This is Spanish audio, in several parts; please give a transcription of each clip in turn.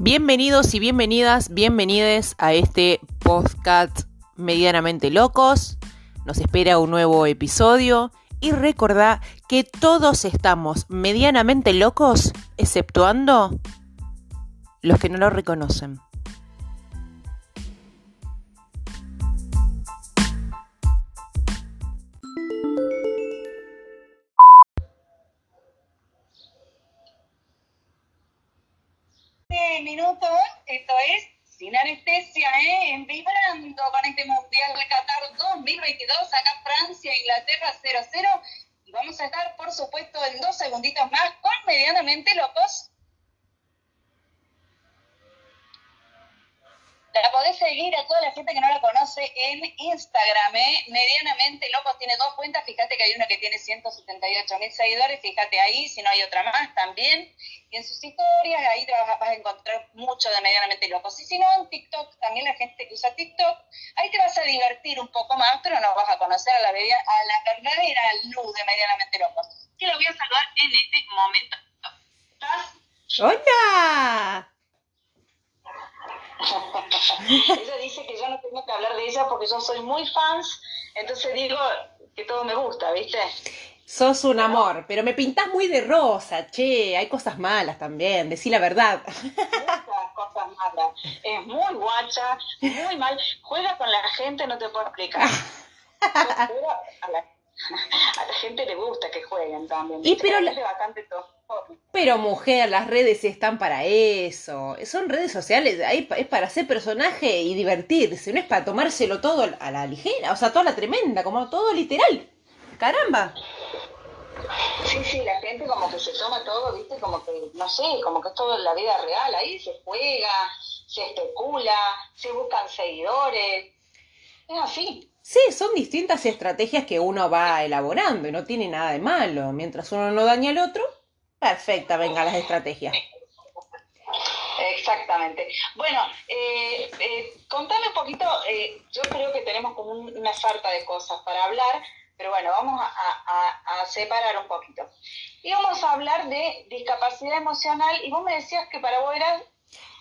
Bienvenidos y bienvenidas, bienvenides a este podcast medianamente locos. Nos espera un nuevo episodio y recordá que todos estamos medianamente locos, exceptuando los que no lo reconocen. 378.000 seguidores, fíjate ahí, si no hay otra más también. Y en sus historias, ahí vas, vas a encontrar mucho de medianamente locos. Y si no, en TikTok, también la gente que usa TikTok, ahí te vas a divertir un poco más, pero no vas a conocer a la, media, a la verdadera luz de medianamente locos. Que lo voy a saludar en este momento. ¿Estás? ¡Hola! ella dice que yo no tengo que hablar de ella porque yo soy muy fans, entonces digo que todo me gusta, ¿viste? Sos un amor, pero me pintás muy de rosa, che, hay cosas malas también, decí la verdad. Muchas cosas malas. Es muy guacha, muy mal, juega con la gente, no te puedo explicar. a, la, gente le gusta que jueguen también. Y pero pero mujer, las redes están para eso. Son redes sociales, es para hacer personaje y divertirse, no es para tomárselo todo a la ligera, o sea, toda la tremenda, como todo literal. Caramba. Sí, sí, la gente como que se toma todo, viste, como que, no sé, como que es todo en la vida real, ahí se juega, se especula, se buscan seguidores, es así. Sí, son distintas estrategias que uno va elaborando y no tiene nada de malo. Mientras uno no daña al otro, Perfecta, venga, las estrategias. Exactamente. Bueno, eh, eh, contame un poquito, eh, yo creo que tenemos como una sarta de cosas para hablar, pero bueno, vamos a, separar un poquito. Y vamos a hablar de discapacidad emocional, y vos me decías que para vos era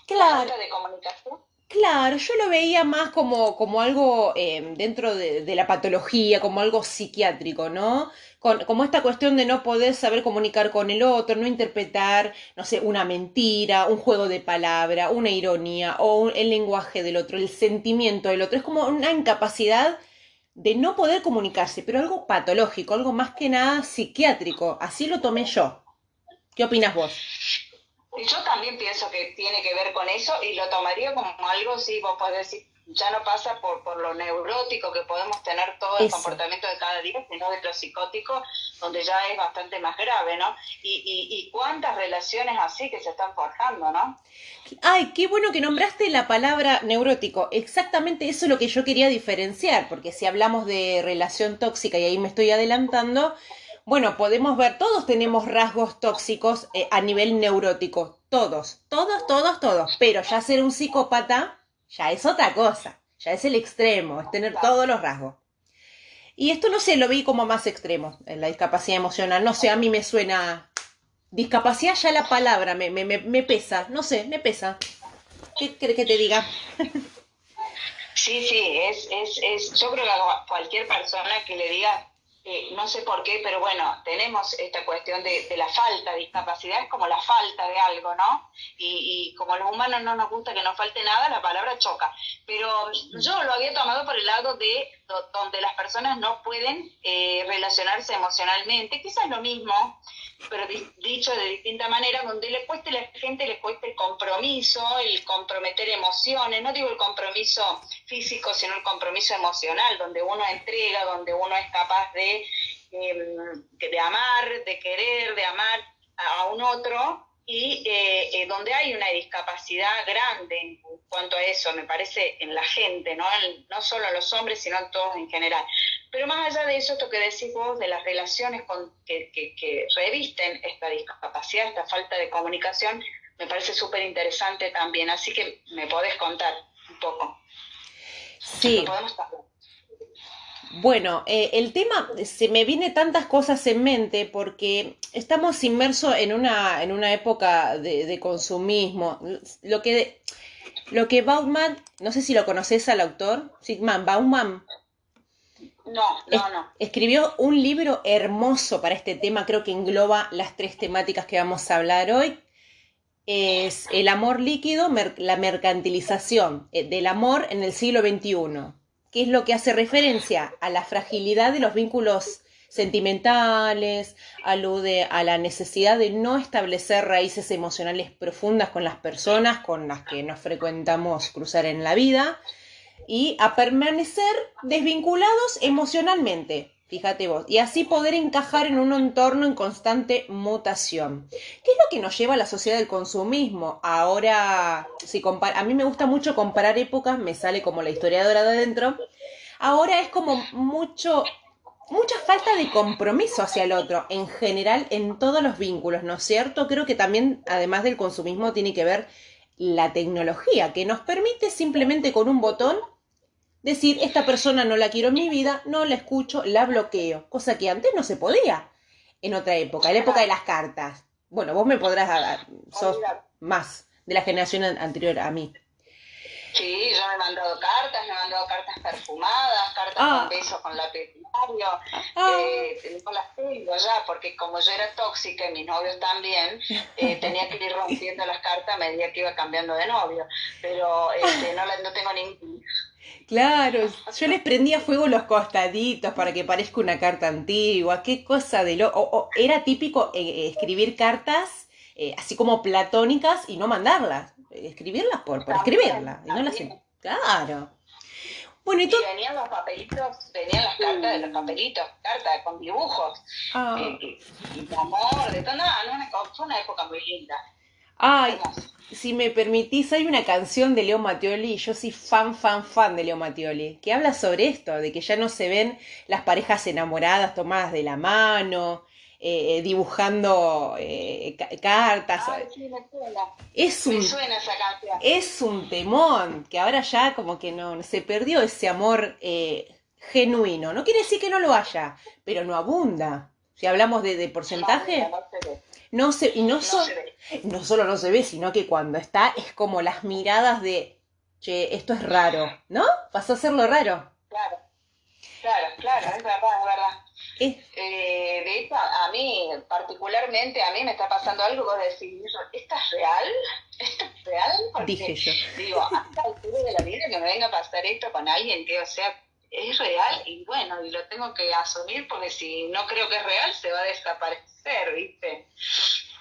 claro. de comunicación. Claro, yo lo veía más como, como algo eh, dentro de, la patología, como algo psiquiátrico, ¿no? Con, como esta cuestión de no poder saber comunicar con el otro, no interpretar, no sé, una mentira, un juego de palabra, una ironía o el lenguaje del otro, el sentimiento del otro. Es como una incapacidad de no poder comunicarse, pero algo patológico, algo más que nada psiquiátrico. Así lo tomé yo. ¿Qué opinas vos? Yo también pienso que tiene que ver con eso y lo tomaría como algo, sí, vos podés decir, ya no pasa por, por lo neurótico que podemos tener todo el comportamiento de cada día, sino de lo psicótico, donde ya es bastante más grave, ¿no? Y, y, y cuántas relaciones así que se están forjando, ¿no? Ay, qué bueno que nombraste la palabra neurótico. Exactamente eso es lo que yo quería diferenciar, porque si hablamos de relación tóxica, y ahí me estoy adelantando, bueno, podemos ver, todos tenemos rasgos tóxicos eh, a nivel neurótico, todos, todos, todos, todos, pero ya ser un psicópata ya es otra cosa, ya es el extremo, es tener todos los rasgos. Y esto no sé, lo vi como más extremo, en la discapacidad emocional, no sé, a mí me suena... Discapacidad ya la palabra me, me, me pesa, no sé, me pesa. ¿Qué crees que te diga? Sí, sí, es, es, es, yo creo que cualquier persona que le diga eh, no sé por qué, pero bueno, tenemos esta cuestión de, la falta de discapacidad, es como la falta de algo, ¿no? Y, como a los humanos no nos gusta que nos falte nada, la palabra choca. Pero yo lo había tomado por el lado de donde las personas no pueden eh, relacionarse emocionalmente, quizás lo mismo, pero dicho de distinta manera, donde le cueste a la gente, le cueste el compromiso, el comprometer emociones, no digo el compromiso físico, sino el compromiso emocional, donde uno entrega, donde uno es capaz de, em, de amar, de querer, de amar a un otro, y eh, eh, donde hay una discapacidad grande en cuanto a eso, me parece, en la gente, no, no solo en los hombres, sino en todos en general. Pero más allá de eso, esto que decís vos, de las relaciones con, que, que, revisten esta discapacidad, esta falta de comunicación, me parece súper interesante también. Así que me podés contar un poco. Sí. Bueno, eh, el tema, se me viene tantas cosas en mente porque estamos inmersos en una, en una época de, de consumismo. Lo que, lo que Bauman, no sé si lo conoces al autor, Sigmund Bauman. No, no, no. Escribió un libro hermoso para este tema, creo que engloba las tres temáticas que vamos a hablar hoy. Es el amor líquido, la mercantilización eh, del amor en el siglo XXI que es lo que hace referencia a la fragilidad de los vínculos sentimentales, alude a la necesidad de no establecer raíces emocionales profundas con las personas con las que nos frecuentamos cruzar en la vida y a permanecer desvinculados emocionalmente. Fíjate vos, y así poder encajar en un entorno en constante mutación. ¿Qué es lo que nos lleva a la sociedad del consumismo? Ahora, si a mí me gusta mucho comparar épocas, me sale como la historiadora de adentro. Ahora es como mucho, mucha falta de compromiso hacia el otro, en general, en todos los vínculos, ¿no es cierto? Creo que también, además del consumismo, tiene que ver la tecnología, que nos permite simplemente con un botón decir, esta persona no la quiero en mi vida, no la escucho, la bloqueo, cosa que antes no se podía en otra época, en la época de las cartas. Bueno, vos me podrás dar, sos más de la generación anterior a mí. Sí, yo me he mandado cartas, me he mandado cartas perfumadas, cartas ah. con besos con lapidario. Ah. Eh, no las tengo ya, porque como yo era tóxica y mis novios también, eh, tenía que ir rompiendo las cartas a medida que iba cambiando de novio. Pero este, no, no tengo ningún Claro, yo les prendía fuego los costaditos para que parezca una carta antigua, qué cosa de lo... era típico eh, escribir cartas eh, así como platónicas y no mandarlas, escribirlas por, por escribirlas, y no las... Claro. Bueno, y, venían los papelitos, venían las cartas de los papelitos, cartas con dibujos, ah. eh, y de amor, de todo, no, no, fue una época muy linda. Ay, si me permitís, hay una canción de Leo Mattioli, y yo soy fan, fan, fan de Leo Mattioli, que habla sobre esto, de que ya no se ven las parejas enamoradas tomadas de la mano, eh, eh, dibujando eh, cartas. Es un, suena esa canción. Es un temón, que ahora ya como que no, se perdió ese amor genuino. No quiere decir que no lo haya, pero no abunda. Si hablamos de, porcentaje... No se, y no, no, solo no se ve, sino que cuando está es como las miradas de, che, esto es raro, ¿no? Pasó a ser lo raro. Claro, claro, claro, es verdad, es verdad. Eh, de hecho, a mí, particularmente, a mí me está pasando algo vos decís, ¿esto es real? ¿Esto es real? Dije yo. Digo, hasta altura de la vida que me venga a pasar esto con alguien que, o sea, es real y bueno, y lo tengo que asumir porque si no creo que es real se va a desaparecer, ¿viste?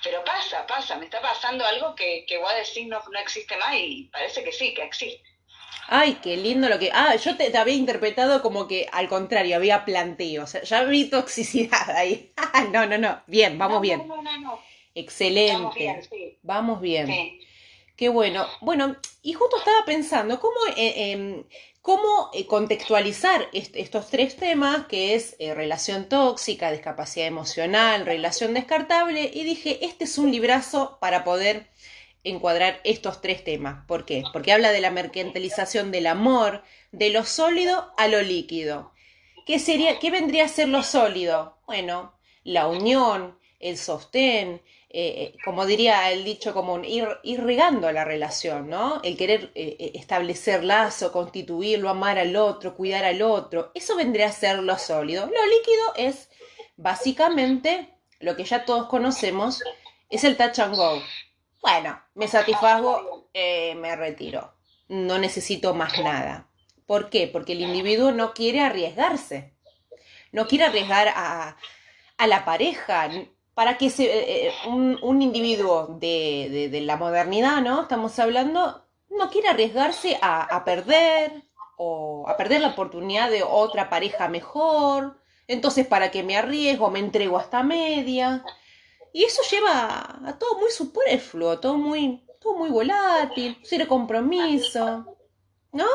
Pero pasa, pasa, me está pasando algo que, que voy a decir no, no existe más y parece que sí, que existe. Ay, qué lindo lo que... Ah, yo te, había interpretado como que al contrario, había planteo. O sea, ya vi toxicidad ahí. no, no, no. Bien, vamos bien. No, no, no, Excelente. Vamos bien. Sí. Vamos bien. Qué bueno. Bueno, y justo estaba pensando, ¿cómo eh, em, cómo eh, contextualizar estos tres temas, que es eh, relación tóxica, discapacidad emocional, relación descartable, y dije, este es un librazo para poder encuadrar estos tres temas. ¿Por qué? Porque habla de la mercantilización del amor, de lo sólido a lo líquido. ¿Qué, sería, qué vendría a ser lo sólido? Bueno, la unión, el sostén, eh, eh, como diría el dicho común, ir, ir, regando la relación, ¿no? El querer eh, establecer lazo, constituirlo, amar al otro, cuidar al otro, eso vendría a ser lo sólido. Lo líquido es básicamente lo que ya todos conocemos, es el touch and go. Bueno, me satisfago, me retiro. No necesito más nada. ¿Por qué? Porque el individuo no quiere arriesgarse. No quiere arriesgar a, a la pareja, para que se, eh, eh, un, individuo de, la modernidad, ¿no? Estamos hablando, no quiere arriesgarse a, perder o a perder la oportunidad de otra pareja mejor. Entonces, ¿para qué me arriesgo? Me entrego hasta media. Y eso lleva a todo muy superfluo, todo muy, todo muy volátil, cero compromiso, ¿no?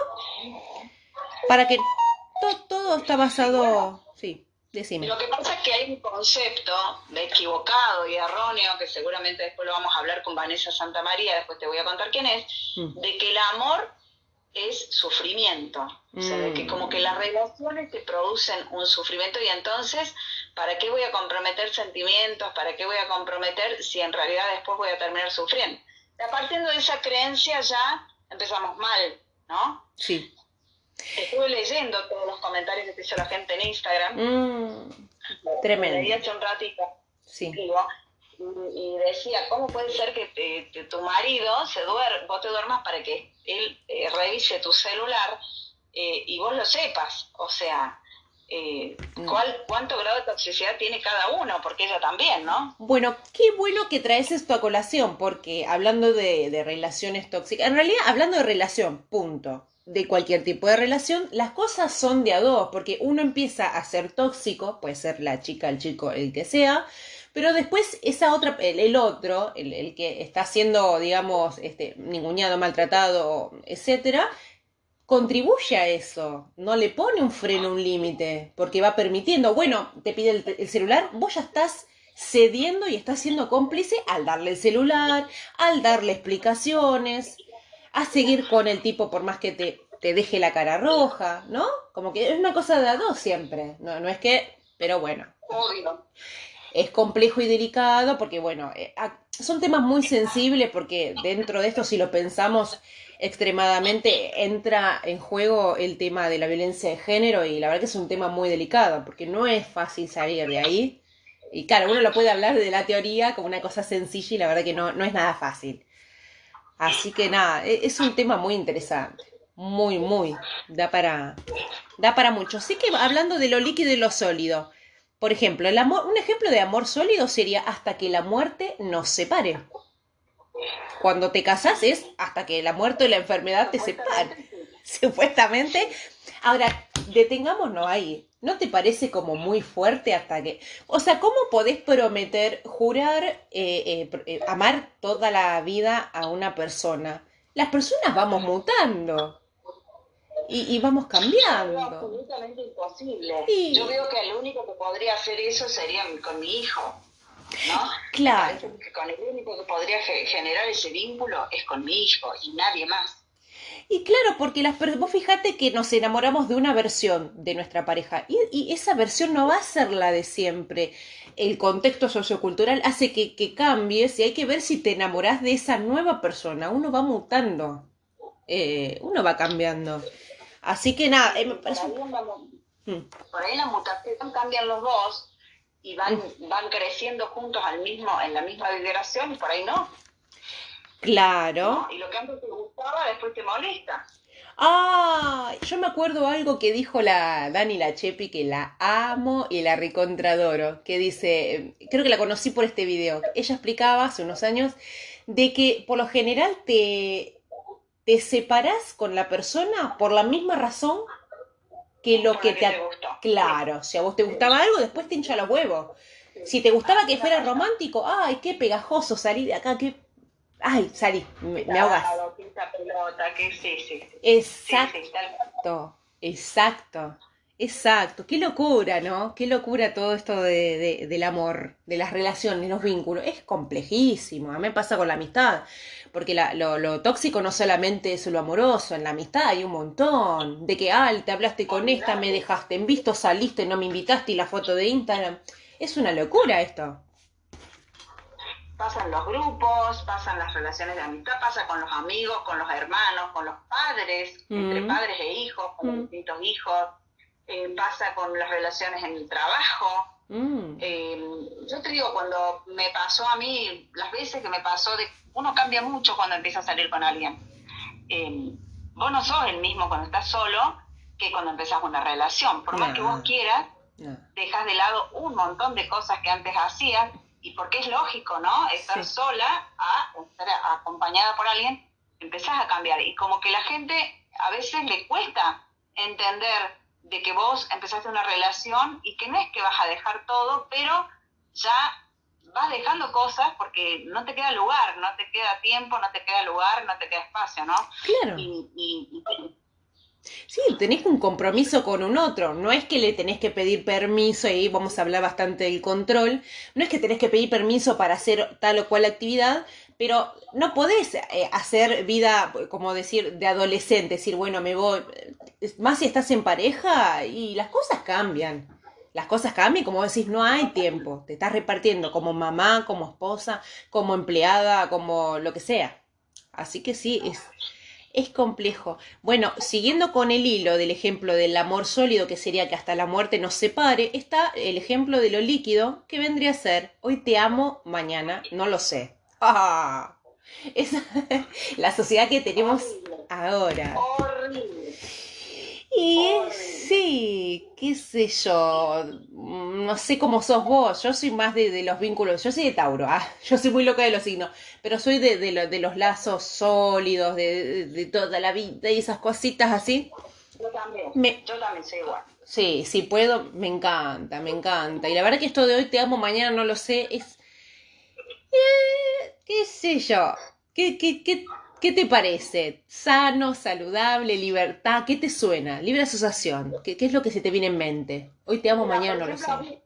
Para que todo, está basado, sí. Es que hay un concepto de equivocado y erróneo, que seguramente después lo vamos a hablar con Vanessa Santa María, después te voy a contar quién es, mm. de que el amor es sufrimiento. O sea, de que como que las relaciones te producen un sufrimiento y entonces, ¿para qué voy a comprometer sentimientos? ¿Para qué voy a comprometer si en realidad después voy a terminar sufriendo? Y partiendo de esa creencia ya empezamos mal, ¿no? Sí. Estuve leyendo todos los comentarios que te hizo la gente en Instagram. Mm, tremendo. Leí hace un ratito. Sí. y decía, ¿cómo puede ser que tu marido se duer, vos te duermas para que él eh, revise tu celular eh, y vos lo sepas? O sea, eh, mm. ¿cuál, ¿cuánto grado de toxicidad tiene cada uno? Porque ella también, ¿no? Bueno, qué bueno que traes esto a colación, porque hablando de, de relaciones tóxicas, en realidad hablando de relación, punto de cualquier tipo de relación, las cosas son de a dos, porque uno empieza a ser tóxico, puede ser la chica, el chico, el que sea, pero después esa otra, el, otro, el, que está siendo, digamos, este, ninguneado, maltratado, etcétera, contribuye a eso, no le pone un freno, un límite, porque va permitiendo, bueno, te pide el, el celular, vos ya estás cediendo y estás siendo cómplice al darle el celular, al darle explicaciones, a seguir con el tipo por más que te, te deje la cara roja, ¿no? Como que es una cosa de a dos siempre, no, no es que, pero bueno. Es complejo y delicado porque, bueno, eh, son temas muy sensibles porque dentro de esto, si lo pensamos extremadamente, entra en juego el tema de la violencia de género y la verdad que es un tema muy delicado porque no es fácil salir de ahí. Y claro, uno lo puede hablar de la teoría como una cosa sencilla y la verdad que no, no es nada fácil. Así que nada, e-, es un tema muy interesante. Muy, muy. Da para, da para mucho. Así que hablando de lo líquido y lo sólido. Por ejemplo, el amor, un ejemplo de amor sólido sería hasta que la muerte nos separe. Cuando te casas es hasta que la muerte o la enfermedad te separen. Supuestamente. Ahora, detengámonos ahí. ¿No te parece como muy fuerte hasta que... O sea, ¿cómo podés prometer, jurar, eh, eh, eh, amar toda la vida a una persona? Las personas vamos mutando. Y, vamos cambiando. Es absolutamente imposible. Yo veo que el único que podría hacer eso sería con mi hijo. ¿no? Claro. con el único que podría generar ese vínculo es con mi hijo y nadie más. Y claro, porque las, vos fíjate que nos enamoramos de una versión de nuestra pareja y, esa versión no va a ser la de siempre. El contexto sociocultural hace que, que cambies y hay que ver si te enamorás de esa nueva persona. Uno va mutando, eh, uno va cambiando. Así que nada, eh, por, ahí la mutación cambian los dos y van, mm. van creciendo juntos al mismo, en la misma vibración y por ahí no. Claro. Y lo que antes te gustaba después te molesta. Ah, yo me acuerdo algo que dijo la Dani La Chepi, que la amo y la recontradoro, que dice, creo que la conocí por este video. Ella explicaba hace unos años de que por lo general te, te separás con la persona por la misma razón que lo que, te, Claro, si a vos te gustaba algo, después te hincha los huevos. Si te gustaba que fuera romántico, ay, qué pegajoso salir de acá, qué Ay, salí, me, me ahogas. Exacto, exacto, exacto. Qué locura, ¿no? Qué locura todo esto de, del amor, de las relaciones, los vínculos. Es complejísimo. A mí me pasa con la amistad. Porque lo, lo, tóxico no solamente es lo amoroso, en la amistad hay un montón. De que, ah, te hablaste con esta, me dejaste en visto, saliste, no me invitaste y la foto de Instagram. Es una locura esto pasan los grupos, pasan las relaciones de amistad, pasa con los amigos, con los hermanos, con los padres, entre mm. padres e hijos, con los mm. distintos hijos, eh, pasa con las relaciones en el trabajo. Mm. Eh, yo te digo, cuando me pasó a mí, las veces que me pasó, de, uno cambia mucho cuando empieza a salir con alguien. Eh, vos no sos el mismo cuando estás solo que cuando empezás una relación. Por más que vos quieras, dejas de lado un montón de cosas que antes hacías y porque es lógico, ¿no? Estar sola a estar acompañada por alguien, empezás a cambiar. Y como que la gente a veces le cuesta entender de que vos empezaste una relación y que no es que vas a dejar todo, pero ya vas dejando cosas porque no te queda lugar, no te queda tiempo, no te queda lugar, no te queda espacio, ¿no? Claro. Y, Sí, tenés un compromiso con un otro, no es que le tenés que pedir permiso, y ahí vamos a hablar bastante del control, no es que tenés que pedir permiso para hacer tal o cual actividad, pero no podés eh, hacer vida, como decir, de adolescente, decir, bueno, me voy, más si estás en pareja y las cosas cambian. Las cosas cambian, como decís, no hay tiempo. Te estás repartiendo como mamá, como esposa, como empleada, como lo que sea. Así que sí, es, es complejo. Bueno, siguiendo con el hilo del ejemplo del amor sólido, que sería que hasta la muerte nos separe, está el ejemplo de lo líquido, que vendría a ser, hoy te amo, mañana no lo sé. ¡Ah! Es la sociedad que tenemos ahora. Y sí, qué sé yo, no sé cómo sos vos, yo soy más de, los vínculos, yo soy de Tauro, ah, yo soy muy loca de los signos, pero soy de, de, los lazos sólidos, de, toda la vida y esas cositas así. Yo también, yo también soy igual. Sí, si puedo, me encanta, me encanta. Y la verdad que esto de hoy te amo, mañana no lo sé, es... Eh, qué sé yo, qué, qué, qué ¿Qué te parece? ¿Sano, saludable, libertad? ¿Qué te suena? Libre asociación. ¿Qué, qué es lo que se te viene en mente? Hoy te amo, mañana no lo sé.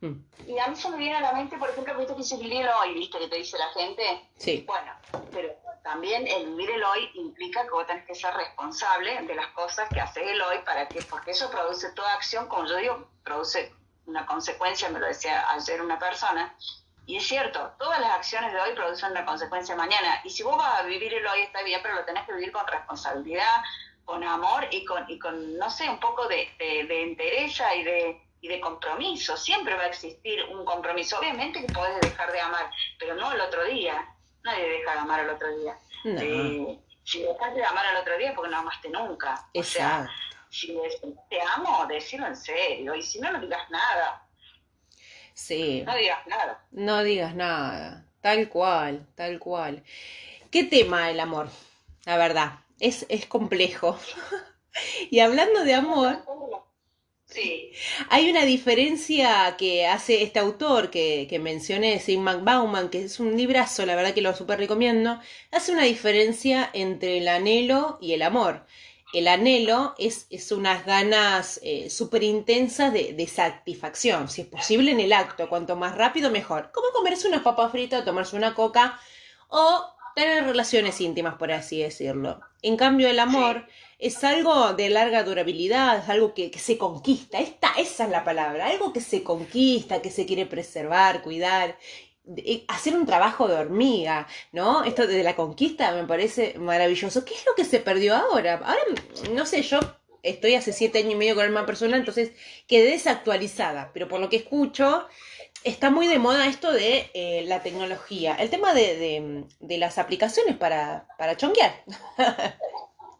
Mm. Y a mí se me viene a la mente, por ejemplo, viste que dice vivir el hoy, viste que te dice la gente. Sí. Bueno, pero también el vivir el hoy implica que vos tenés que ser responsable de las cosas que haces el hoy, para que, porque eso produce toda acción, como yo digo, produce una consecuencia, me lo decía ayer una persona, y es cierto, todas las acciones de hoy producen una consecuencia mañana. Y si vos vas a vivir el hoy está bien, pero lo tenés que vivir con responsabilidad, con amor y con, y con no sé, un poco de, de, entereza y de, y de compromiso. Siempre va a existir un compromiso. Obviamente que podés dejar de amar, pero no el otro día. Nadie deja de amar el otro día. Eh, si dejas de amar el otro día, porque no amaste nunca. O sea, si te amo, decirlo en serio. Y si no, no digas nada. Sí. No digas nada. No digas nada. Tal cual, tal cual. ¿Qué tema el amor? La verdad, es, es complejo. y hablando de amor, sí. hay una diferencia que hace este autor que, que mencioné, Sigmund Bauman, que es un librazo, la verdad que lo súper recomiendo, hace una diferencia entre el anhelo y el amor el anhelo es, es unas ganas eh, súper intensas de, satisfacción, si es posible en el acto, cuanto más rápido mejor, como comerse una papa frita o tomarse una coca o tener relaciones íntimas, por así decirlo. En cambio, el amor es algo de larga durabilidad, es algo que, que, se conquista, esta, esa es la palabra, algo que se conquista, que se quiere preservar, cuidar, hacer un trabajo de hormiga, ¿no? Esto de la conquista me parece maravilloso. ¿Qué es lo que se perdió ahora? Ahora, no sé, yo estoy hace siete años y medio con la misma persona, entonces quedé desactualizada, pero por lo que escucho, está muy de moda esto de eh, la tecnología, el tema de, de, las aplicaciones para, para chonguear.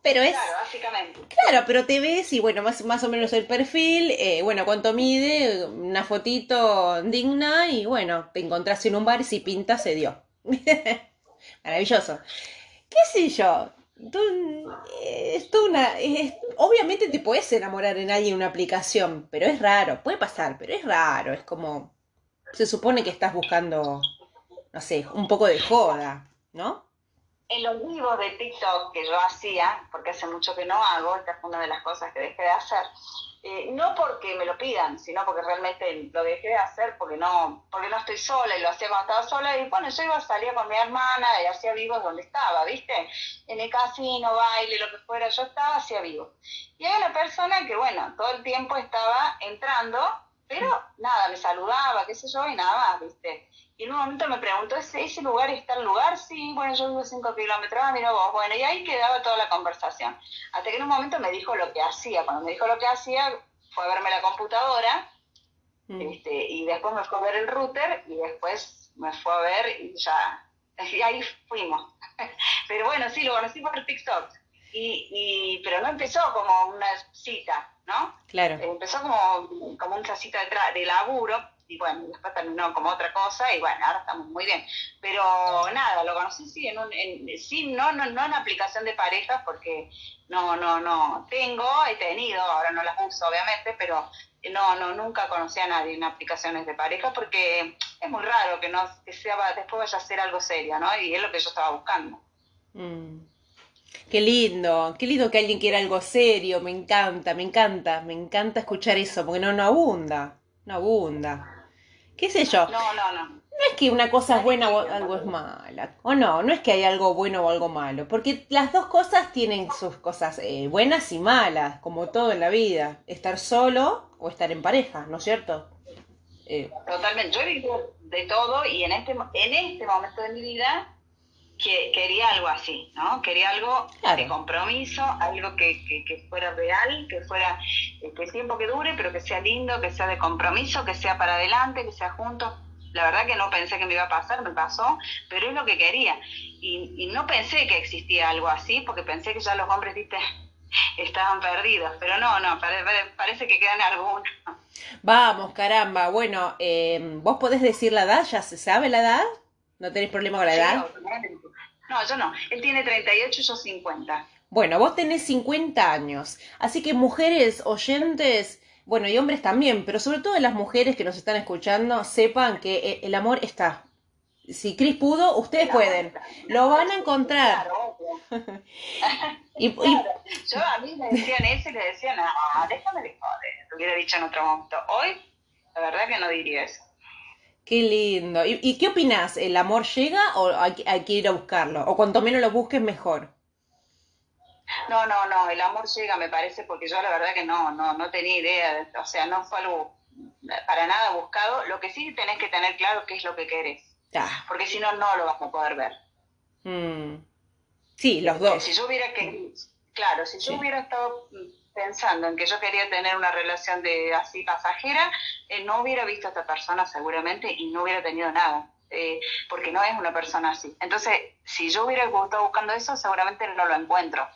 pero es... Claro, básicamente. Claro, pero te ves y bueno, más, más o menos el perfil, eh, bueno, cuánto mide, una fotito digna y bueno, te encontrás en un bar y si pinta se dio. Maravilloso. ¿Qué sé yo? Tú, una, obviamente te puedes enamorar en alguien en una aplicación, pero es raro, puede pasar, pero es raro, es como, se supone que estás buscando, no sé, un poco de joda, ¿no? En los vivos de TikTok que yo hacía, porque hace mucho que no hago, esta es una de las cosas que dejé de hacer, eh, no porque me lo pidan, sino porque realmente lo dejé de hacer porque no, porque no estoy sola y lo hacía cuando estaba sola y bueno, yo iba a salir con mi hermana y hacía vivos donde estaba, ¿viste? En el casino, baile, lo que fuera, yo estaba, hacía vivos. Y hay una persona que bueno, todo el tiempo estaba entrando, pero nada, me saludaba, qué sé yo, y nada más, ¿viste? Y en un momento me preguntó, ¿ese, ese lugar está el lugar? Sí, bueno, yo vivo cinco kilómetros, ah, mira vos, bueno, y ahí quedaba toda la conversación. Hasta que en un momento me dijo lo que hacía. Cuando me dijo lo que hacía, fue a verme la computadora, mm. este, y después me fue a ver el router, y después me fue a ver y ya, y ahí fuimos. pero bueno, sí, lo conocí por TikTok. Y, y, pero no empezó como una cita, ¿no? Claro. Empezó como, como una cita de, de laburo, y bueno, después terminó como otra cosa y bueno, ahora estamos muy bien. Pero nada, lo conocí sí, en un, en, sí no, no, no en aplicación de parejas porque no, no, no, tengo, he tenido, ahora no las uso obviamente, pero no, no, nunca conocí a nadie en aplicaciones de pareja porque es muy raro que no, que sea, después vaya a ser algo serio, ¿no? Y es lo que yo estaba buscando. Mm. Qué lindo, qué lindo que alguien quiera algo serio, me encanta, me encanta, me encanta escuchar eso, porque no, no abunda, no abunda. ¿Qué sé yo? No, no, no. No es que una cosa es buena o algo es mala, o no, no es que hay algo bueno o algo malo, porque las dos cosas tienen sus cosas eh, buenas y malas, como todo en la vida, estar solo o estar en pareja, ¿no es cierto? Eh, Totalmente, yo vivo de todo y en este, en este momento de mi vida que quería algo así, ¿no? Quería algo de compromiso, algo que, que, fuera real, que fuera eh, que el tiempo que dure, pero que sea lindo, que sea de compromiso, que sea para adelante, que sea juntos. La verdad que no pensé que me iba a pasar, me pasó, pero es lo que quería. Y, y no pensé que existía algo así, porque pensé que ya los hombres, viste, estaban perdidos, pero no, no, parece que quedan algunos. Vamos, caramba, bueno, eh, ¿vos podés decir la edad? ¿Ya se sabe la edad? ¿No tenés problema con la edad? No, yo no. Él tiene 38 y yo 50. Bueno, vos tenés 50 años. Así que mujeres oyentes, bueno, y hombres también, pero sobre todo las mujeres que nos están escuchando, sepan que eh, el amor está. Si Cris pudo, ustedes pueden. Lo van a encontrar. y, Yo a mí me decían eso y le decían, no, déjame de joder. Lo hubiera dicho en otro momento. Hoy, la verdad que no diría eso. Qué lindo. ¿Y, qué opinas? ¿El amor llega o hay, que ir a buscarlo? O cuanto menos lo busques, mejor. No, no, no, el amor llega, me parece, porque yo la verdad que no, no, no tenía idea, o sea, no fue algo para nada buscado. Lo que sí tenés que tener claro qué es lo que querés, porque si no, no lo vas a poder ver. Mm. Sí, los dos. Si yo hubiera que, claro, si yo hubiera estado pensando en que yo quería tener una relación de así pasajera, eh, no hubiera visto a esta persona seguramente y no hubiera tenido nada. Eh, porque no es una persona así. Entonces, si yo hubiera estado buscando eso, seguramente no lo encuentro,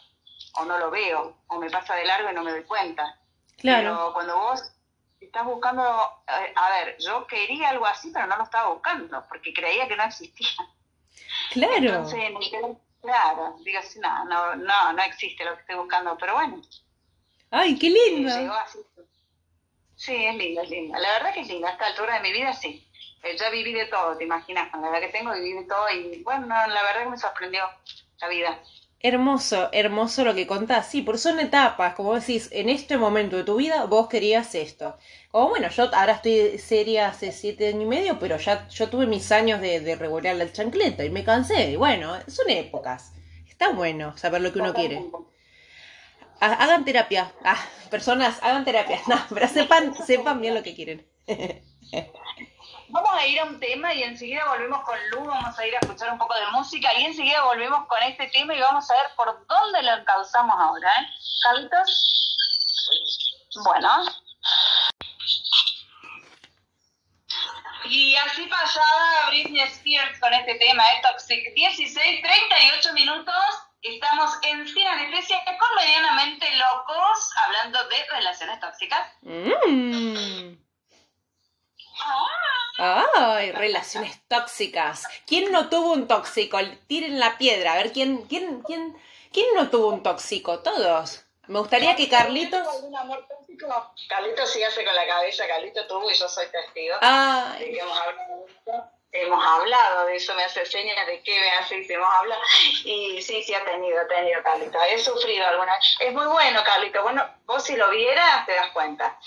o no lo veo, o me pasa de largo y no me doy cuenta. Claro. Pero cuando vos estás buscando, eh, a ver, yo quería algo así, pero no lo estaba buscando, porque creía que no existía. Claro. Entonces, claro, digo así, no, no, no, no existe lo que estoy buscando, pero bueno, ¡Ay, qué lindo! Sí, es linda, es linda. La verdad que es linda. A esta altura de mi vida, sí. Eh, ya viví de todo, te imaginas. Con la edad que tengo, viví de todo. Y bueno, la verdad que me sorprendió la vida. Hermoso, hermoso lo que contás. Sí, por son etapas, como decís, en este momento de tu vida vos querías esto. Como bueno, yo ahora estoy seria hace siete años y medio, pero ya yo tuve mis años de, de regular la chancleta y me cansé. Y bueno, son épocas. Está bueno saber lo que uno quiere hagan terapia. Ah, personas, hagan terapia. No, pero sepan, sepan bien lo que quieren. Vamos a ir a un tema y enseguida volvemos con Lu, vamos a ir a escuchar un poco de música y enseguida volvemos con este tema y vamos a ver por dónde lo encauzamos ahora, ¿eh? Carlitos. Bueno. Y así pasaba Britney Spears con este tema, ¿eh? Toxic. 16, 38 minutos. Estamos en Sin Anestesia con Medianamente Locos, hablando de relaciones tóxicas. Mm. Ay, relaciones tóxicas. ¿Quién no tuvo un tóxico? Tiren la piedra. A ver, ¿quién, quién, quién, quién no tuvo un tóxico? Todos. Me gustaría que Carlitos... algún amor tóxico? Carlitos sí hace con la cabeza. Carlitos tuvo y yo soy testigo. Ay hemos hablado de eso, me hace señas de qué me hace hemos hablado. Y sí, sí ha tenido, ha tenido Carlito. He sufrido alguna Es muy bueno, Carlito. Bueno, vos si lo vieras te das cuenta.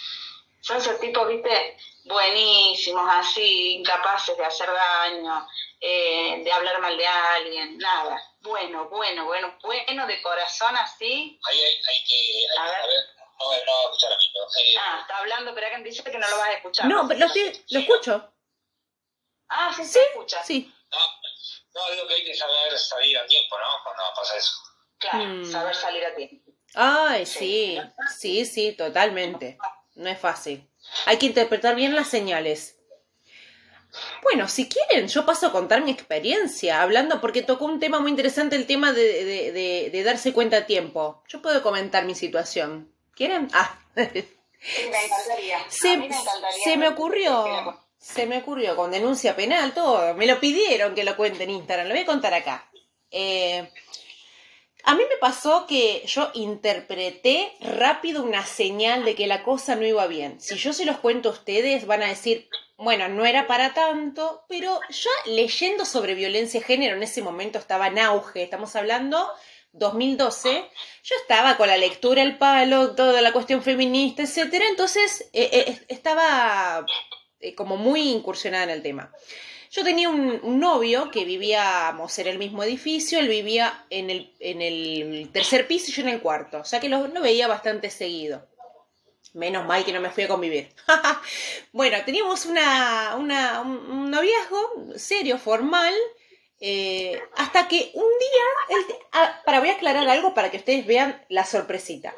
Son esos tipos, viste, buenísimos, así, incapaces de hacer daño, eh, de hablar mal de alguien, nada. Bueno, bueno, bueno, bueno, de corazón así. Hay, hay, que... a ver. No, no va a escuchar a mí. No. Ah, está hablando, pero alguien dice que no lo vas a escuchar. No, pero lo, lo escucho. Ah, sí, sí, escucha. Sí. No, no, digo que hay que saber salir a tiempo, ¿no? Cuando pasa eso. Claro, mm. saber salir a tiempo. Ay, sí, sí, sí, totalmente. No es fácil. Hay que interpretar bien las señales. Bueno, si quieren, yo paso a contar mi experiencia, hablando porque tocó un tema muy interesante, el tema de, de, de, darse cuenta a tiempo. Yo puedo comentar mi situación. ¿Quieren? Ah. Me encantaría. Se, me, encantaría se me ocurrió se me ocurrió con denuncia penal, todo. Me lo pidieron que lo cuente en Instagram. Lo voy a contar acá. Eh, a mí me pasó que yo interpreté rápido una señal de que la cosa no iba bien. Si yo se los cuento a ustedes, van a decir, bueno, no era para tanto, pero ya leyendo sobre violencia de género en ese momento estaba en auge. Estamos hablando 2012, yo estaba con la lectura el palo, toda la cuestión feminista, etcétera, entonces eh, eh, estaba eh, como muy incursionada en el tema. Yo tenía un, novio que vivíamos en el mismo edificio, él vivía en el, en el tercer piso y yo en el cuarto, o sea que lo, lo veía bastante seguido. Menos mal que no me fui a convivir. bueno, teníamos una, una, un noviazgo serio, formal, eh, hasta que un día, ah, para voy a aclarar algo para que ustedes vean la sorpresita.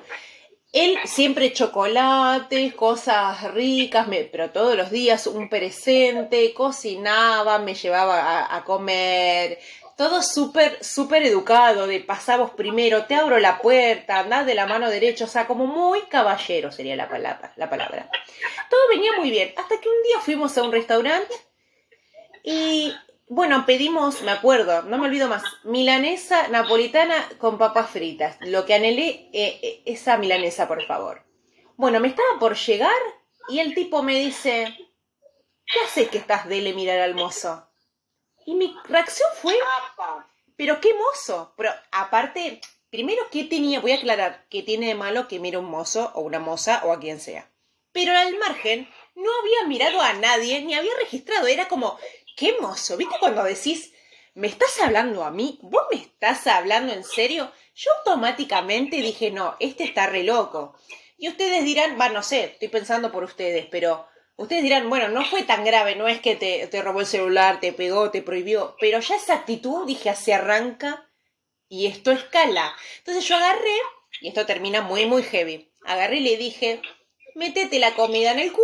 Él siempre chocolates, cosas ricas, pero todos los días un presente, cocinaba, me llevaba a, comer, todo súper, súper educado, de pasamos primero, te abro la puerta, andás de la mano derecha, o sea, como muy caballero sería la palabra, la palabra. Todo venía muy bien, hasta que un día fuimos a un restaurante y bueno, pedimos, me acuerdo, no me olvido más, milanesa napolitana con papas fritas. Lo que anhelé, eh, eh, esa milanesa, por favor. Bueno, me estaba por llegar y el tipo me dice, ¿qué haces que estás dele mirar al mozo? Y mi reacción fue, pero qué mozo. Pero aparte, primero, ¿qué tenía? Voy a aclarar, ¿qué tiene de malo que mire un mozo o una moza o a quien sea? Pero al margen, no había mirado a nadie ni había registrado. Era como, qué mozo. ¿Viste cuando decís, me estás hablando a mí? ¿Vos me estás hablando en serio? Yo automáticamente dije, no, este está re loco. Y ustedes dirán, va, no sé, estoy pensando por ustedes, pero ustedes dirán, bueno, no fue tan grave, no es que te, te robó el celular, te pegó, te prohibió, pero ya esa actitud, dije, así arranca y esto escala. Entonces yo agarré, y esto termina muy, muy heavy, agarré y le dije, métete la comida en el cu,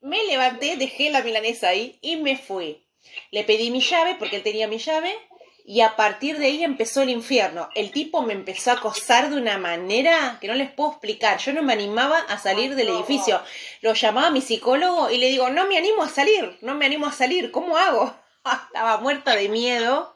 me levanté, dejé la milanesa ahí y me fui. Le pedí mi llave porque él tenía mi llave y a partir de ahí empezó el infierno. El tipo me empezó a acosar de una manera que no les puedo explicar. Yo no me animaba a salir del edificio. Lo llamaba a mi psicólogo y le digo, no me animo a salir, no me animo a salir, ¿cómo hago? Estaba muerta de miedo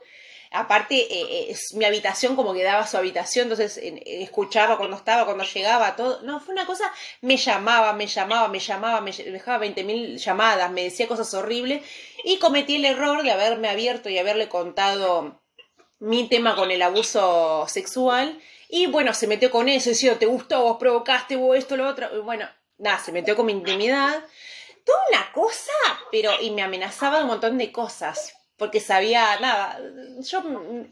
aparte eh, eh, mi habitación como que daba su habitación, entonces escuchaba cuando estaba, cuando llegaba, todo. No, fue una cosa, me llamaba, me llamaba, me llamaba, me dejaba 20.000 llamadas, me decía cosas horribles y cometí el error de haberme abierto y haberle contado mi tema con el abuso sexual y bueno, se metió con eso, diciendo, te gustó, vos provocaste, vos esto, lo otro, y bueno, nada, se metió con mi intimidad. Toda una cosa, pero, y me amenazaba un montón de cosas porque sabía, nada, yo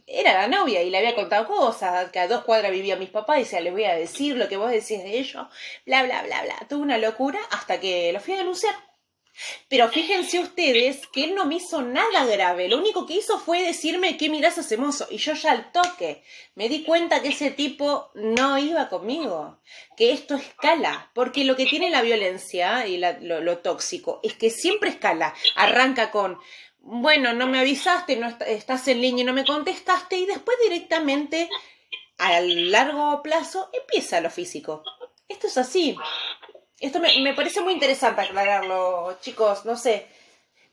era la novia y le había contado cosas, que a dos cuadras vivía mis papás y decía, le voy a decir lo que vos decís de ellos, bla, bla, bla, bla. Tuve una locura hasta que lo fui a denunciar. Pero fíjense ustedes que él no me hizo nada grave, lo único que hizo fue decirme que mirás ese mozo y yo ya al toque me di cuenta que ese tipo no iba conmigo, que esto escala, porque lo que tiene la violencia y lo tóxico es que siempre escala, arranca con bueno, no me avisaste, no estás en línea y no me contestaste y después directamente a largo plazo empieza lo físico. Esto es así. Esto me, me parece muy interesante aclararlo, chicos, no sé,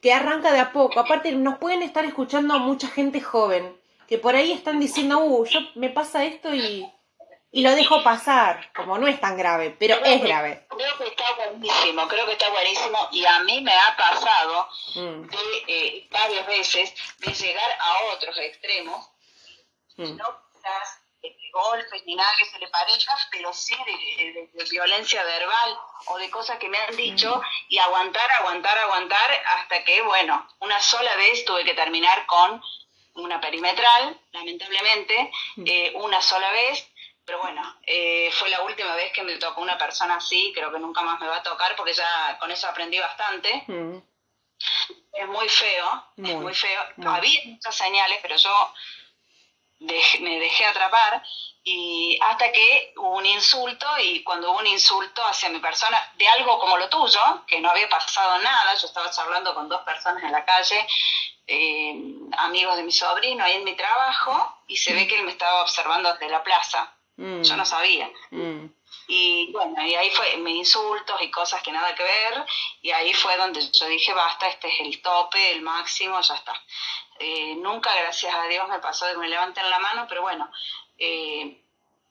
que arranca de a poco. Aparte, nos pueden estar escuchando mucha gente joven que por ahí están diciendo, uh, yo me pasa esto y y lo dejo pasar, como no es tan grave, pero es grave. Creo que está buenísimo, creo que está buenísimo y a mí me ha pasado mm. de, eh, varias veces de llegar a otros extremos, mm. no de golpes ni nada que se le parezca, pero sí de, violencia verbal o de cosas que me han dicho mm. y aguantar, aguantar, aguantar hasta que, bueno, una sola vez tuve que terminar con una perimetral, lamentablemente, eh, una sola vez pero bueno, eh, fue la última vez que me tocó una persona así, creo que nunca más me va a tocar porque ya con eso aprendí bastante. Mm. Es muy feo, es muy feo. Había muchas señales, pero yo me dejé atrapar y hasta que hubo un insulto y cuando hubo un insulto hacia mi persona de algo como lo tuyo, que no había pasado nada, yo estaba charlando con dos personas en la calle, eh, amigos de mi sobrino ahí en mi trabajo y se ve que él me estaba observando desde la plaza. Mm. Yo no sabía. Mm. Y bueno, y ahí fue me insultos y cosas que nada que ver, y ahí fue donde yo dije, basta, este es el tope, el máximo, ya está. Eh, nunca, gracias a Dios, me pasó de que me levanten la mano, pero bueno, eh,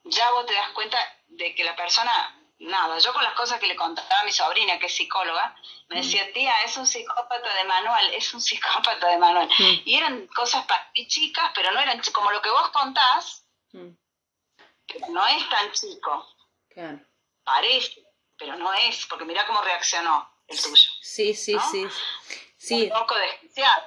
ya vos te das cuenta de que la persona, nada, yo con las cosas que le contaba a mi sobrina, que es psicóloga, me mm. decía, tía, es un psicópata de manual, es un psicópata de manual. Y eran cosas para chicas, pero no eran como lo que vos contás, no es tan chico. Claro. Parece, pero no es, porque mira cómo reaccionó el tuyo. Sí, sí, sí. sí. Un poco desquiciado.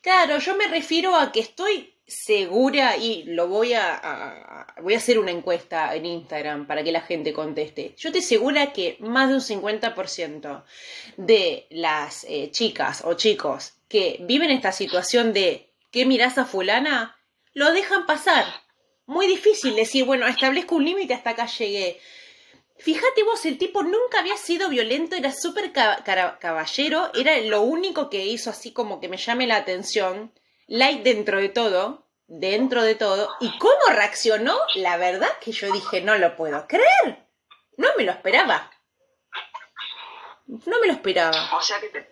Claro, yo me refiero a que estoy segura y lo voy a, voy a hacer una encuesta en Instagram para que la gente conteste. Yo estoy segura que más de un 50% de las eh, chicas o chicos que viven esta situación de ¿qué mirás a fulana? lo dejan pasar. Muy difícil decir, bueno, establezco un límite hasta acá llegué. Fíjate vos, el tipo nunca había sido violento, era súper caballero, era lo único que hizo así como que me llame la atención light dentro de todo, dentro de todo, y cómo reaccionó, la verdad que yo dije, no lo puedo creer, no me lo esperaba. No me lo esperaba. O sea que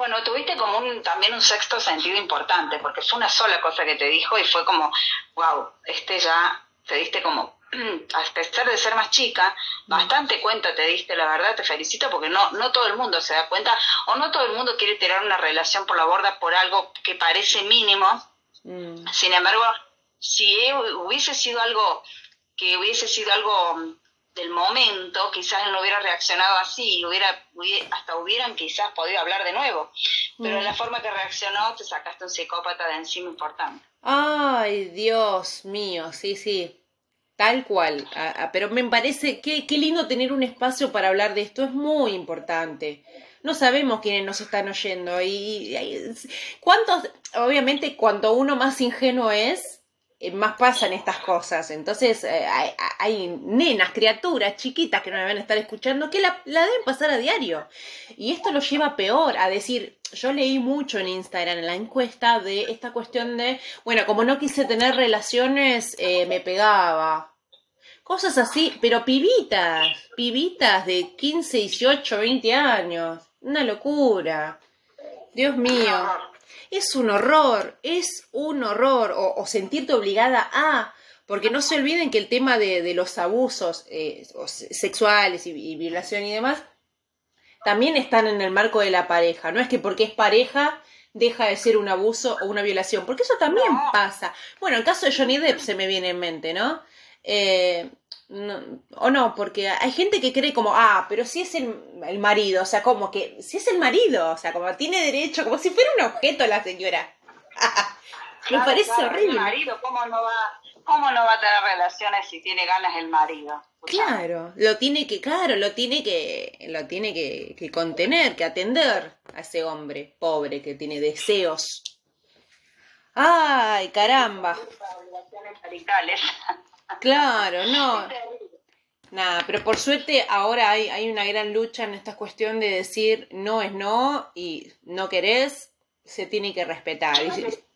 bueno, tuviste como un, también un sexto sentido importante, porque fue una sola cosa que te dijo y fue como, wow, este ya te diste como, a pesar de ser más chica, bastante cuenta te diste, la verdad, te felicito porque no, no todo el mundo se da cuenta o no todo el mundo quiere tirar una relación por la borda por algo que parece mínimo Mm. Sin embargo, si hubiese sido algo que hubiese sido algo del momento, quizás él no hubiera reaccionado así, hubiera, hasta hubieran quizás podido hablar de nuevo. Pero la mm. forma que reaccionó, te sacaste un psicópata de encima importante. Ay, Dios mío, sí, sí. Tal cual. pero me parece que qué lindo tener un espacio para hablar de esto. Es muy importante no sabemos quiénes nos están oyendo. Y, cuántos, obviamente, cuanto uno más ingenuo es, más pasan estas cosas. Entonces, eh, hay, nenas, criaturas chiquitas que no deben estar escuchando que la, deben pasar a diario. Y esto lo lleva peor, a decir, yo leí mucho en Instagram, en la encuesta, de esta cuestión de, bueno, como no quise tener relaciones, eh, me pegaba. Cosas así, pero pibitas, pibitas de 15, 18, 20 años. Una locura. Dios mío. Es un horror, es un horror. O, sentirte obligada a... Porque no se olviden que el tema de, los abusos eh, sexuales y, violación y demás también están en el marco de la pareja. No es que porque es pareja deja de ser un abuso o una violación, porque eso también pasa. Bueno, el caso de Johnny Depp se me viene en mente, ¿no? Eh, o no, porque hay gente que cree como, ah, pero si es el, el, marido, o sea, como que, si es el marido, o sea, como tiene derecho, como si fuera un objeto la señora. Me parece horrible. El marido, ¿cómo no, va, ¿cómo no va a tener relaciones si tiene ganas el marido? Claro, lo tiene que, claro, lo tiene que, lo tiene que, que contener, que atender a ese hombre pobre que tiene deseos. Ay, caramba. Claro, no. Nada, pero por suerte ahora hay, hay una gran lucha en esta cuestión de decir no es no y no querés, se tiene que respetar.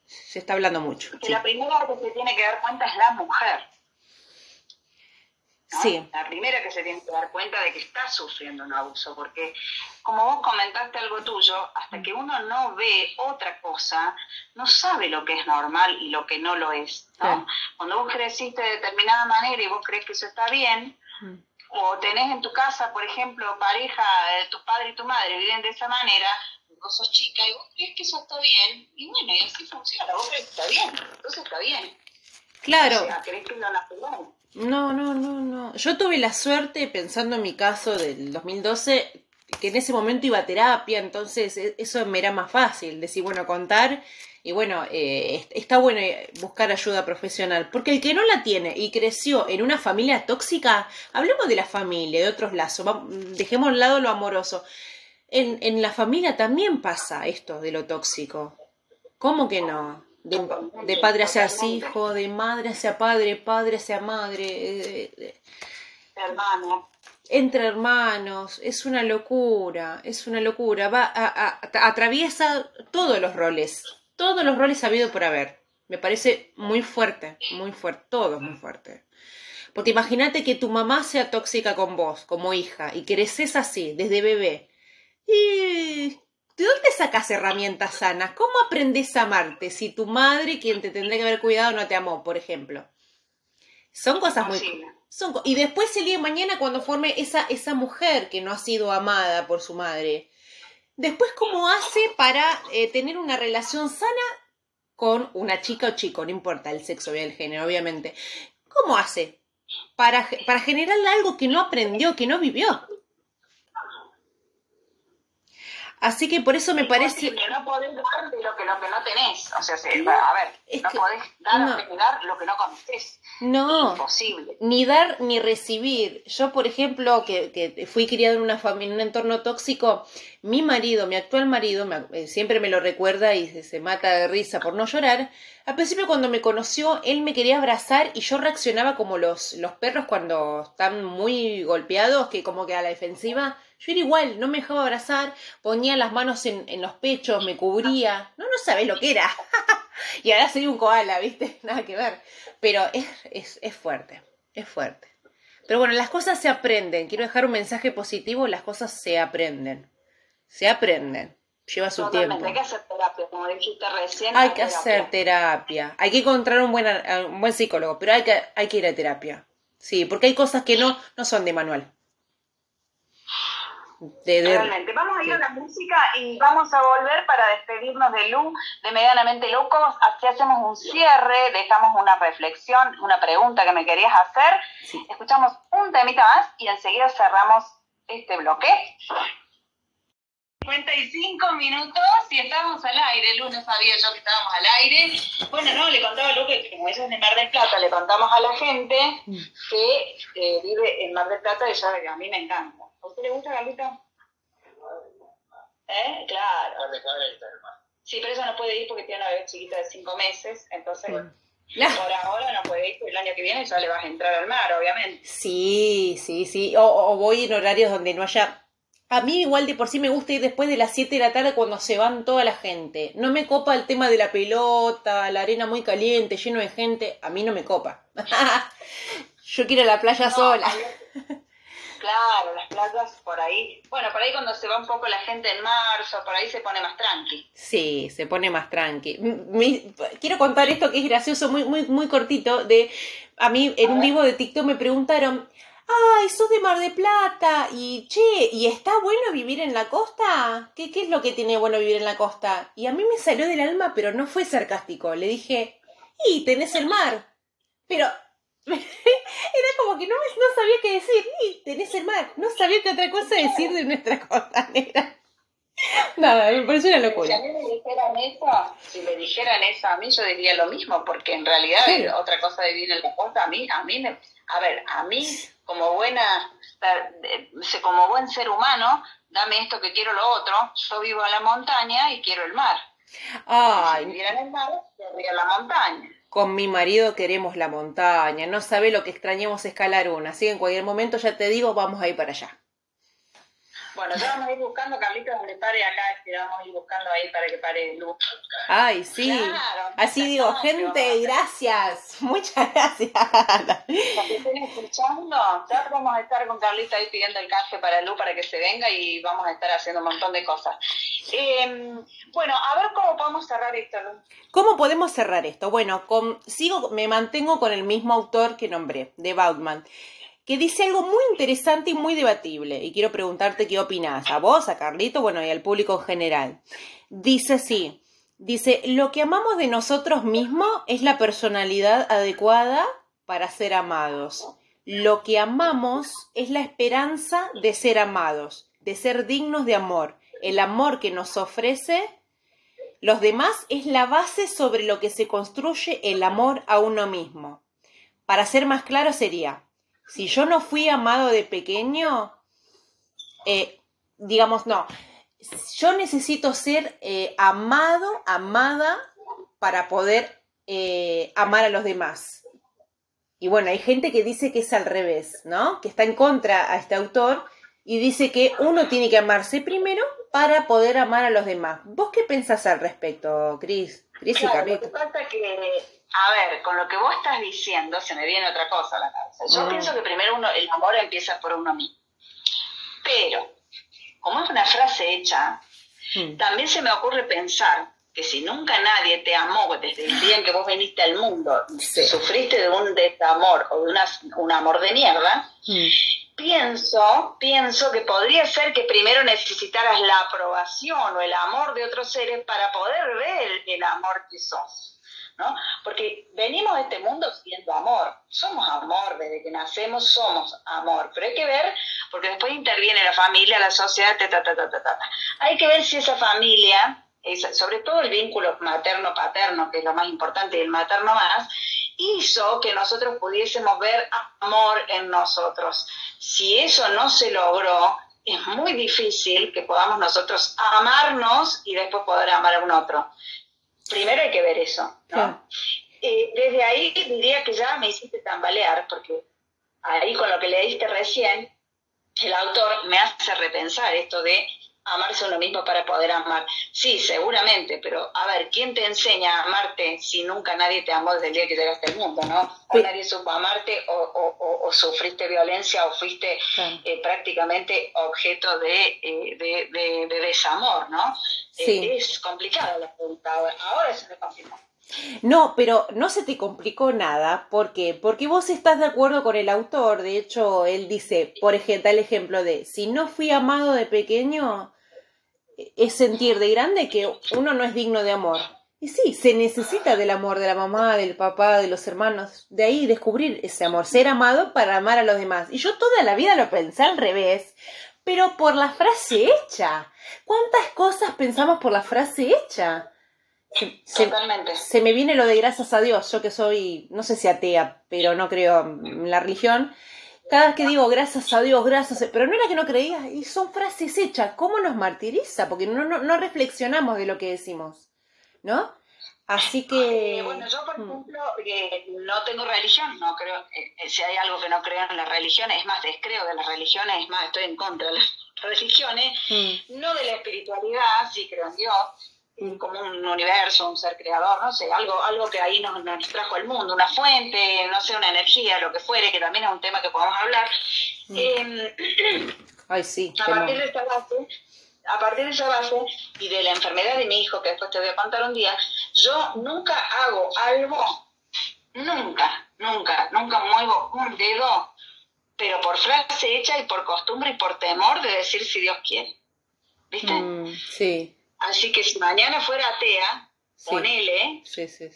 se, está hablando mucho. La primera que se tiene que dar cuenta es la mujer. Sí. La primera que se tiene que dar cuenta de que está sufriendo un abuso, porque como vos comentaste algo tuyo, hasta que uno no ve otra cosa, no sabe lo que es normal y lo que no lo es. Cuando vos creciste de determinada manera y vos crees que eso está bien, mm. o tenés en tu casa, por ejemplo, pareja, de tu padre y tu madre viven de esa manera, vos sos chica y vos crees que eso está bien, y bueno, y así funciona, vos crees que está bien, entonces está bien. Claro. O sea, crees que no la no, no, no, no. Yo tuve la suerte, pensando en mi caso del 2012, que en ese momento iba a terapia, entonces e, eso me era más fácil, decir, bueno, contar y bueno, eh, está bueno eh, buscar ayuda profesional, porque el que no la tiene y creció en una familia tóxica, hablemos de la familia, de otros lazos, dejemos al lado lo amoroso. En, en la familia también pasa esto de lo tóxico. ¿Cómo que no? De, padre hacia hijo, de madre hacia padre, padre hacia madre. Hermano. Entre hermanos, es una locura, es una locura. Va a, atraviesa todos los roles, todos los roles habido por haber. Me parece muy fuerte, muy fuerte, todo muy fuerte. Porque imagínate que tu mamá sea tóxica con vos, como hija, y creces así, desde bebé. Y ¿De dónde sacas herramientas sanas? ¿Cómo aprendes a amarte si tu madre, quien te tendría que haber cuidado, no te amó, por ejemplo? Son cosas muy... Son, y después el día de mañana cuando forme esa, esa mujer que no ha sido amada por su madre, después cómo hace para eh, tener una relación sana con una chica o chico, no importa el sexo y el género, obviamente. ¿Cómo hace? para, para generarle algo que no aprendió, que no vivió. Así que por eso me parece... Que no podés dar de lo que, lo que no tenés. O sea, a ver, no podés dar, no. lo que no conoces. No. imposible. Ni dar ni recibir. Yo, por ejemplo, que, que fui criado en una familia, en un entorno tóxico, mi marido, mi actual marido, eh, siempre me lo recuerda y se, se, mata de risa por no llorar. Al principio cuando me conoció, él me quería abrazar y yo reaccionaba como los, los perros cuando están muy golpeados, que como que a la defensiva yo era igual, no me dejaba abrazar, ponía las manos en, en los pechos, me cubría. No, no sabés lo que era. y ahora soy un koala, ¿viste? Nada que ver. Pero es, es, es fuerte, es fuerte. Pero bueno, las cosas se aprenden. Quiero dejar un mensaje positivo, las cosas se aprenden. Se aprenden. Lleva su tiempo. Hay que hacer terapia, como dijiste recién. Hay que hacer terapia. Hay que encontrar un buen, un buen psicólogo, pero hay que, hay que ir a terapia. Sí, porque hay cosas que no, no son de manual. Realmente. Vamos a ir a la música y vamos a volver para despedirnos de Lu, de Medianamente Locos. Así hacemos un cierre, dejamos una reflexión, una pregunta que me querías hacer. Escuchamos un temita más y enseguida cerramos este bloque. 55 minutos y estamos al aire. Lu no sabía yo que estábamos al aire. Bueno, no, le contaba a Lu que como ella es de Mar del Plata, le contamos a la gente mm. que eh, vive en Mar del Plata y ya a mí me encanta. ¿A usted le gusta, Carlita? ¿Eh? Claro. Sí, pero ella no puede ir porque tiene una bebé chiquita de cinco meses, entonces por ahora no puede ir, el año que viene ya le vas a entrar al mar, obviamente. Sí, sí, sí. O, voy en horarios donde no haya... A mí igual de por sí me gusta ir después de las 7 de la tarde cuando se van toda la gente. No me copa el tema de la pelota, la arena muy caliente, lleno de gente. A mí no me copa. Yo quiero la playa sola. Claro, las playas por ahí. Bueno, por ahí cuando se va un poco la gente en marzo, por ahí se pone más tranqui. Sí, se pone más tranqui. quiero contar esto que es gracioso, muy, muy, muy cortito. De a mí en un vivo de TikTok me preguntaron, ay, sos de Mar de Plata y che, ¿y está bueno vivir en la costa? ¿Qué, qué es lo que tiene bueno vivir en la costa? Y a mí me salió del alma, pero no fue sarcástico. Le dije, y tenés el mar. Pero Era como que no, no sabía qué decir. Y tenés el mar. No sabía qué otra cosa decir de nuestra costanera. Nada, me pareció una locura. Si a mí me dijeran eso, si me dijeran eso a mí, yo diría lo mismo, porque en realidad otra cosa de vivir en la costa, a mí, a mí, me, a ver, a mí, como buena, como buen ser humano, dame esto que quiero lo otro, yo vivo en la montaña y quiero el mar. Ay. Si viviera en el mar, querría la montaña. Con mi marido queremos la montaña, no sabe lo que extrañemos escalar una, así que en cualquier momento ya te digo, vamos a ir para allá. Bueno, ya vamos a ir buscando, Carlitos, donde pare acá, que vamos a ir buscando ahí para que pare luz. Ay, sí. Así digo, gente, gracias. Muchas gracias. Para que estén escuchando, ya vamos a estar con Carlita ahí pidiendo el canje para Lu para que se venga y vamos a estar haciendo un montón de cosas. Em, bueno, a ver cómo podemos cerrar esto, Lu. ¿Cómo podemos cerrar esto? Bueno, con, sigo, me mantengo con el mismo autor que nombré, de Bautman que dice algo muy interesante y muy debatible. Y quiero preguntarte qué opinas, a vos, a Carlito, bueno, y al público en general. Dice así, dice, lo que amamos de nosotros mismos es la personalidad adecuada para ser amados. Lo que amamos es la esperanza de ser amados, de ser dignos de amor. El amor que nos ofrece los demás es la base sobre lo que se construye el amor a uno mismo. Para ser más claro sería, si yo no fui amado de pequeño, eh, digamos, no, yo necesito ser eh, amado, amada, para poder eh, amar a los demás. Y bueno, hay gente que dice que es al revés, ¿no? Que está en contra a este autor y dice que uno tiene que amarse primero para poder amar a los demás. ¿Vos qué pensás al respecto, Cris? Cris y Carlito. que a ver, con lo que vos estás diciendo se me viene otra cosa a la cabeza. Yo mm. pienso que primero uno, el amor empieza por uno mismo. Pero, como es una frase hecha, mm. también se me ocurre pensar que si nunca nadie te amó desde el día en que vos viniste al mundo, sufriste de un desamor o de un amor de mierda, mm. Pienso, pienso que podría ser que primero necesitaras la aprobación o el amor de otros seres para poder ver el amor que sos. ¿no? Porque venimos de este mundo siendo amor, somos amor, desde que nacemos somos amor, pero hay que ver, porque después interviene la familia, la sociedad, ta, ta, ta, ta, ta. hay que ver si esa familia, sobre todo el vínculo materno-paterno, que es lo más importante, y el materno más, hizo que nosotros pudiésemos ver amor en nosotros. Si eso no se logró, es muy difícil que podamos nosotros amarnos y después poder amar a un otro. Primero hay que ver eso, ¿no? Eh, desde ahí diría que ya me hiciste tambalear, porque ahí con lo que leíste recién, el autor me hace repensar esto de amarse uno mismo para poder amar. Sí, seguramente, pero a ver, ¿quién te enseña a amarte si nunca nadie te amó desde el día que llegaste al mundo, no? O nadie supo amarte o, sufriste violencia o fuiste eh, prácticamente objeto de, eh, de, desamor, ¿no? Sí. Eh, es complicada la pregunta ahora, ahora se me confirmó. No, pero no se te complicó nada. ¿Por qué? Porque vos estás de acuerdo con el autor. De hecho, él dice, por ejemplo, el ejemplo de, si no fui amado de pequeño, es sentir de grande que uno no es digno de amor. Y sí, se necesita del amor de la mamá, del papá, de los hermanos. De ahí descubrir ese amor, ser amado para amar a los demás. Y yo toda la vida lo pensé al revés, pero por la frase hecha. ¿Cuántas cosas pensamos por la frase hecha? Se, Totalmente. Se me viene lo de gracias a Dios, yo que soy, no sé si atea, pero no creo en la religión. Cada vez que digo gracias a Dios, gracias, pero no era que no creía, y son frases hechas, ¿cómo nos martiriza? Porque no, no, reflexionamos de lo que decimos, ¿no? Así que... bueno, yo por mm. ejemplo eh, no tengo religión, no creo, eh, eh, si hay algo que no creo en las religiones, es más, descreo de las religiones, es más, estoy en contra de las religiones, mm. no de la espiritualidad, sí creo en Dios, como un universo, un ser creador, no sé, algo, algo que ahí nos, nos, trajo al mundo, una fuente, no sé, una energía, lo que fuere, que también es un tema que podemos hablar. Mm. Em, Ay, sí. A partir de esa base, a partir de esa base y de la enfermedad de mi hijo, que después te voy a contar un día, yo nunca hago algo, nunca, nunca, nunca muevo un dedo, pero por frase hecha y por costumbre y por temor de decir si Dios quiere. ¿Viste? Mm, sí. Así que si mañana fuera atea, ponele,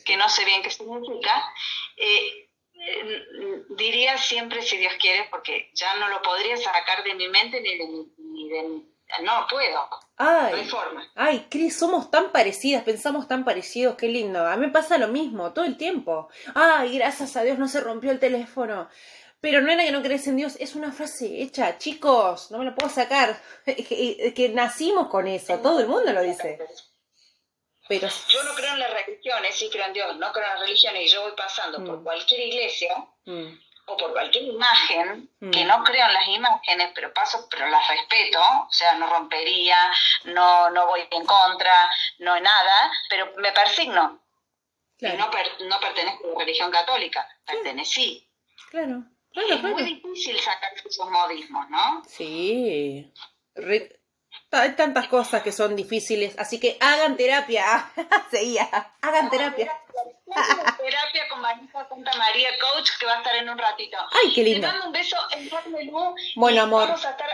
que no sé bien qué significa, eh, eh, diría siempre si Dios quiere, porque ya no lo podría sacar de mi mente ni de mi... no puedo. Ay, no hay forma. Ay, Cris, somos tan parecidas, pensamos tan parecidos, qué lindo. A mí me pasa lo mismo, todo el tiempo. Ay, gracias a Dios no se rompió el teléfono. Pero no era que no crees en Dios, es una frase hecha, chicos, no me lo puedo sacar. Es que, nacimos con eso, todo el mundo lo dice. Pero... Yo no creo en las religiones, sí creo en Dios, no creo en las religiones y yo voy pasando por mm. cualquier iglesia mm. o por cualquier imagen, mm. que no creo en las imágenes, pero paso, pero las respeto, o sea, no rompería, no, no voy en contra, no nada, pero me persigno. Y no, no pertenezco a la religión católica, pertenecí. Claro es muy difícil sacar esos modismos, ¿no? Sí. Hay tantas cosas que son difíciles, así que hagan terapia. Seguía, hagan terapia. terapia con Vanessa Santa María Coach que va a estar en un ratito. Ay, qué lindo. Te mando un beso enorme, Bueno, amor. Vamos a estar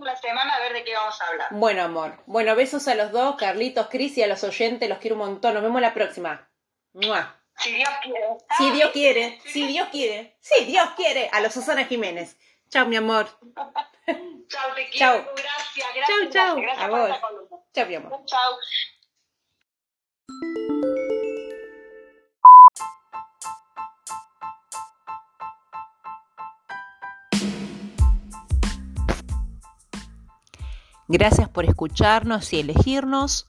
la semana a ver de qué vamos a hablar. Bueno, amor. Bueno, besos a los dos, Carlitos, Cris y a los oyentes. Los quiero un montón. Nos vemos la próxima. ¡Mua! Si Dios quiere. Si Dios quiere, si Dios quiere, si Dios quiere. A los Susana Jiménez. Chao, mi amor. Chao, te quiero. Chao. Gracias, gracias. Chao, chao. Gracias a vos. Chao, mi amor. Chao. Gracias por escucharnos y elegirnos.